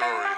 territory.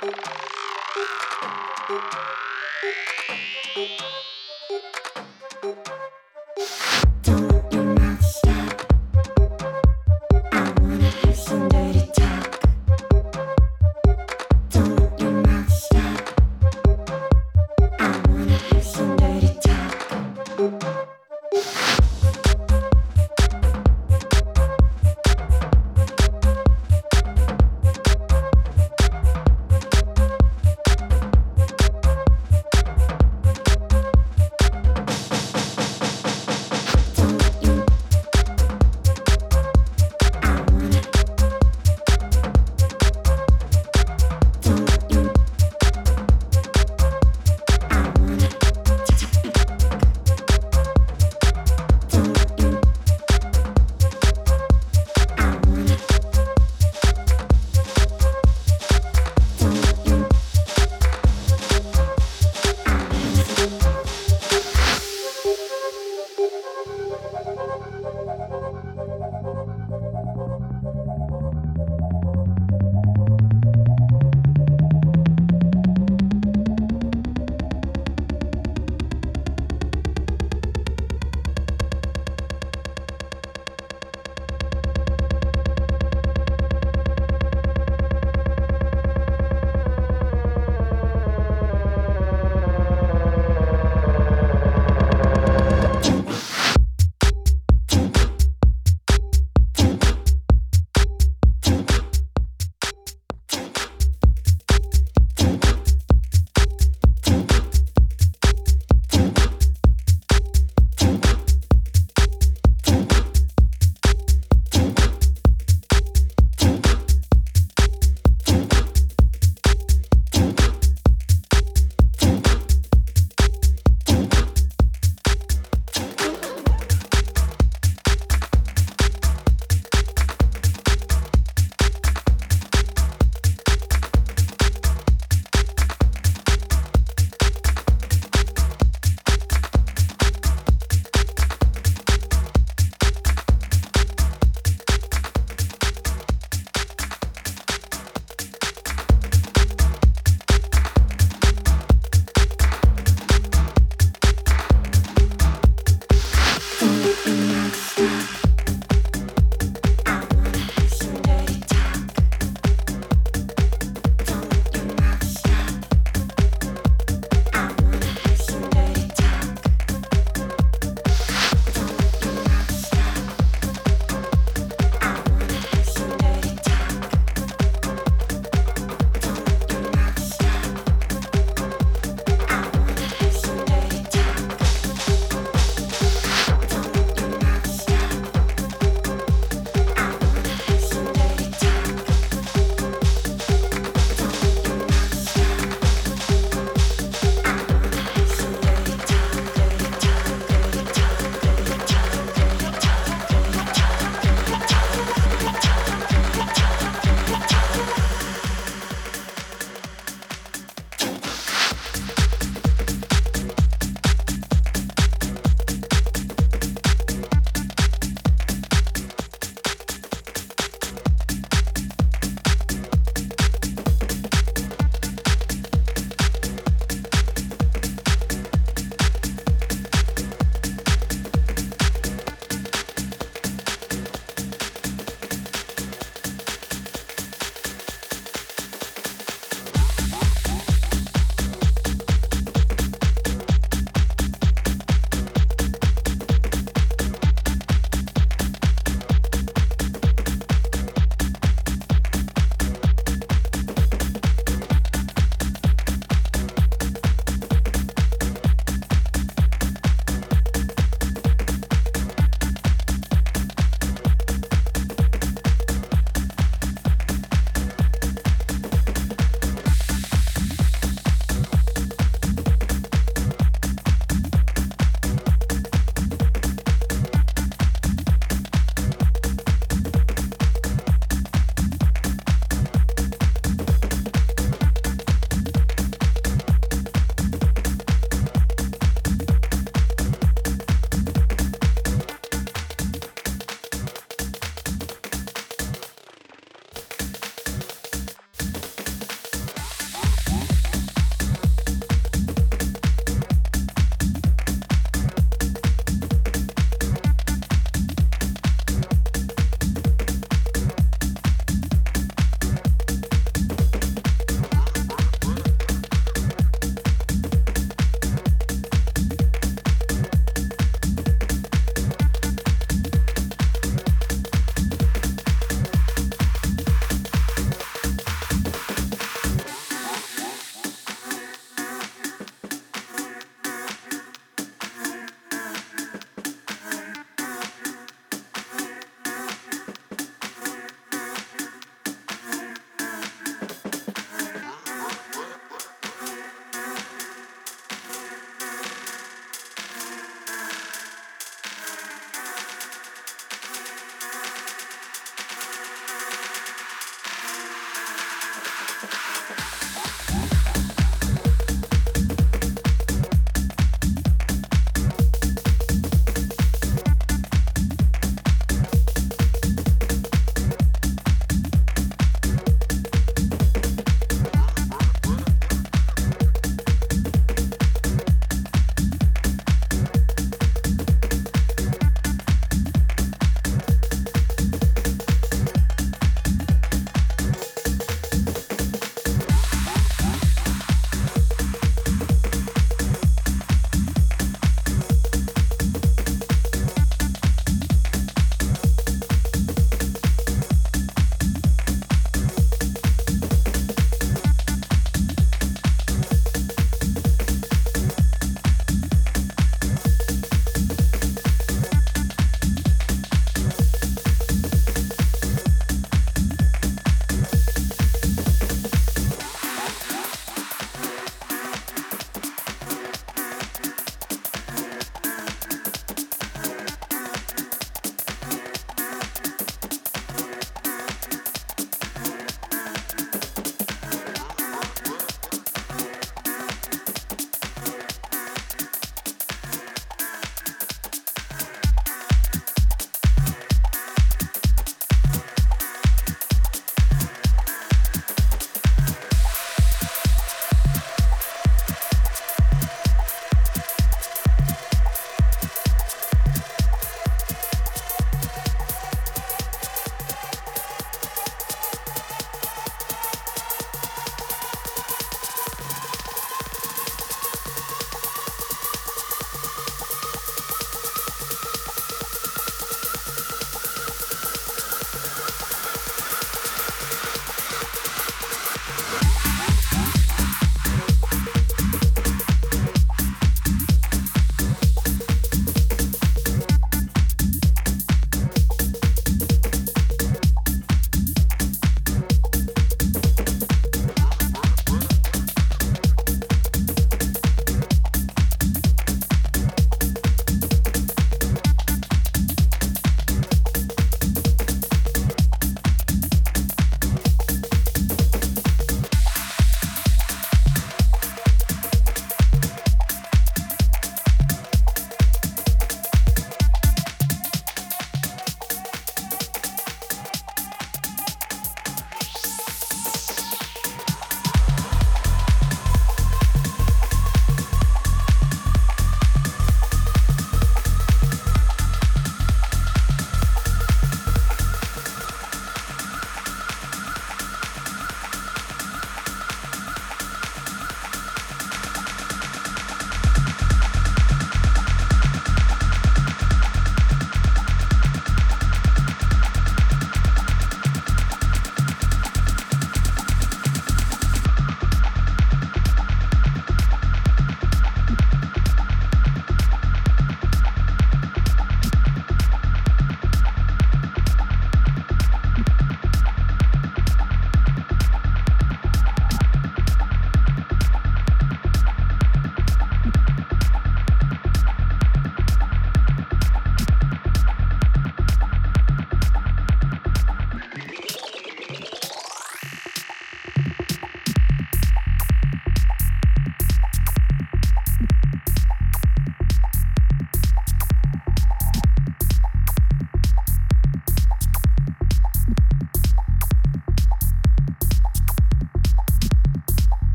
Thank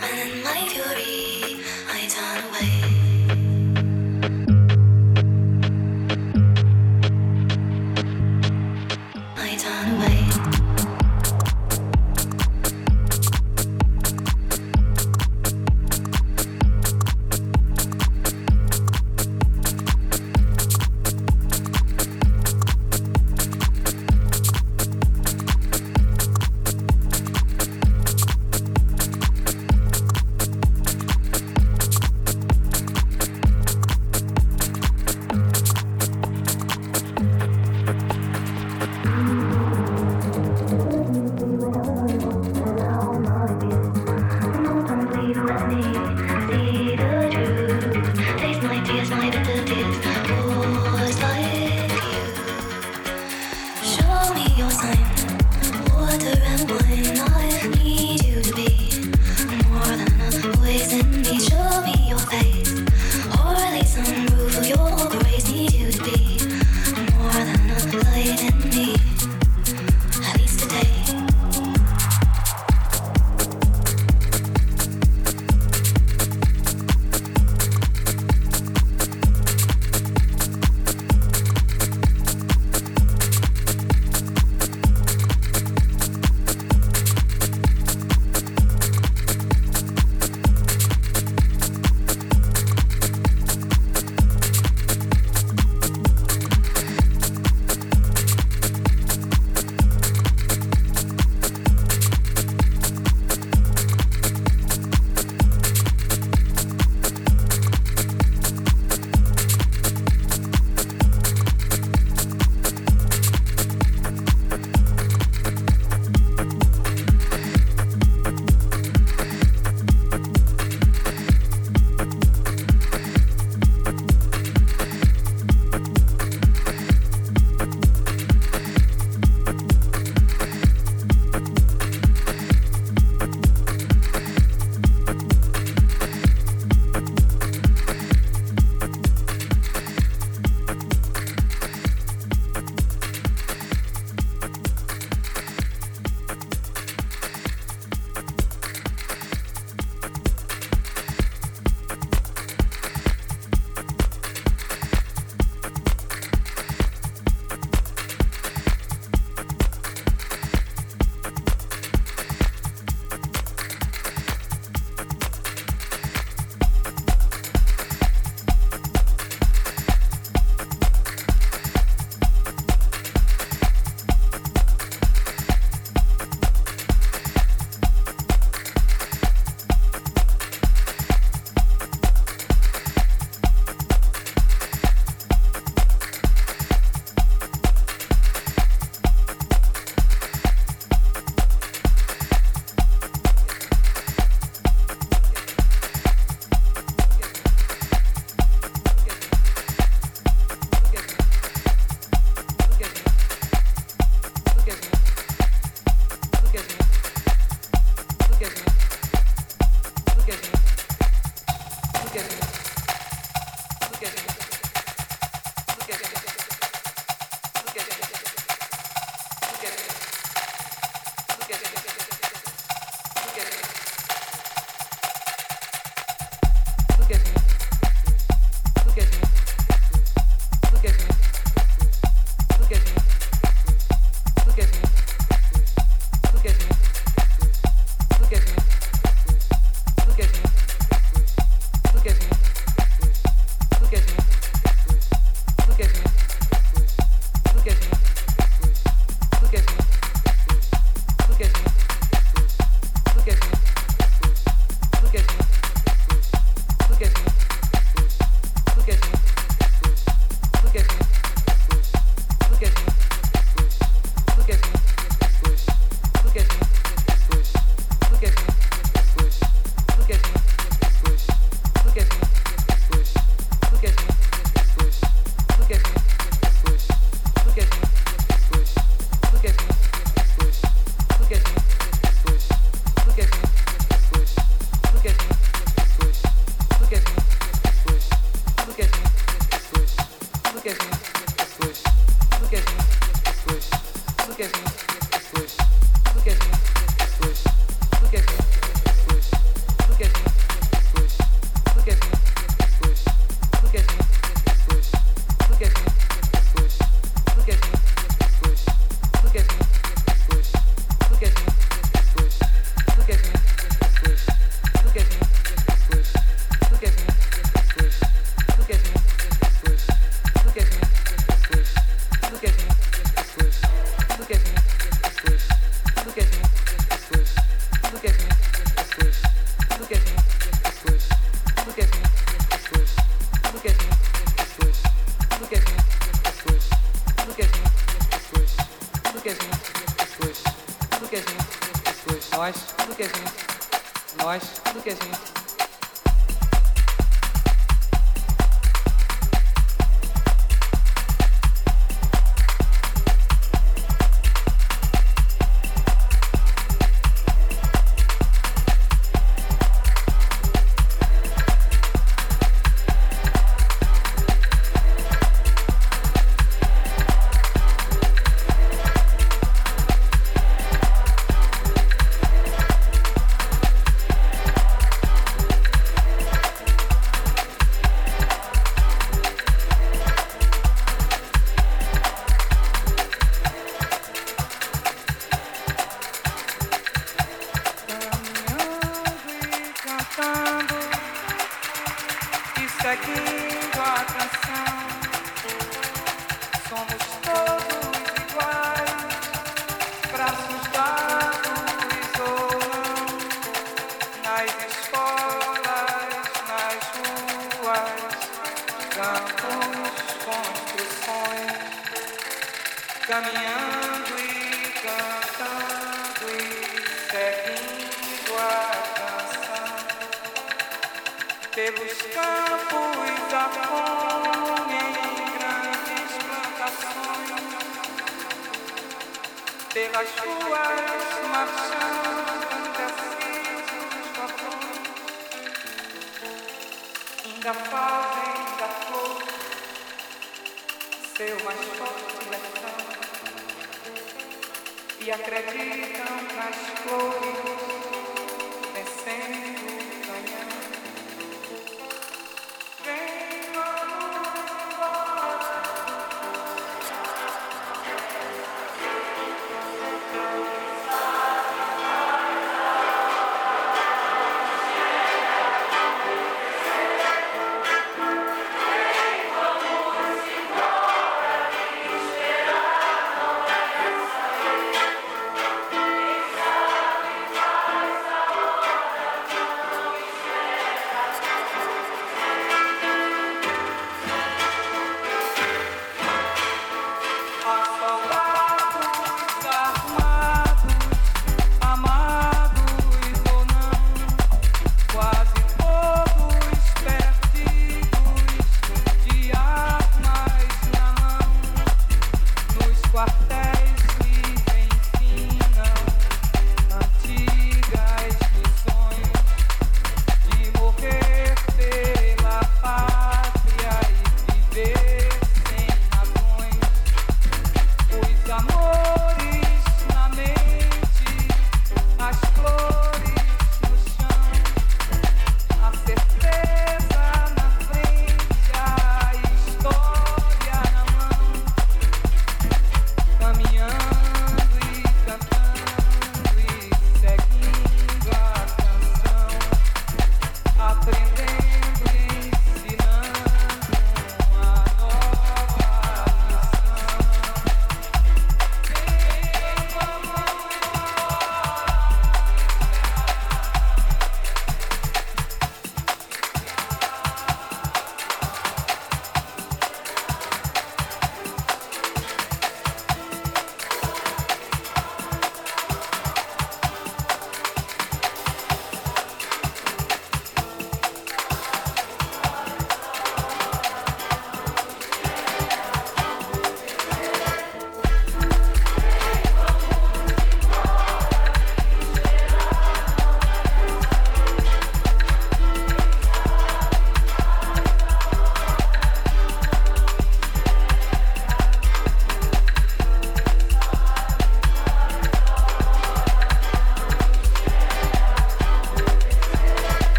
running my fury. I don't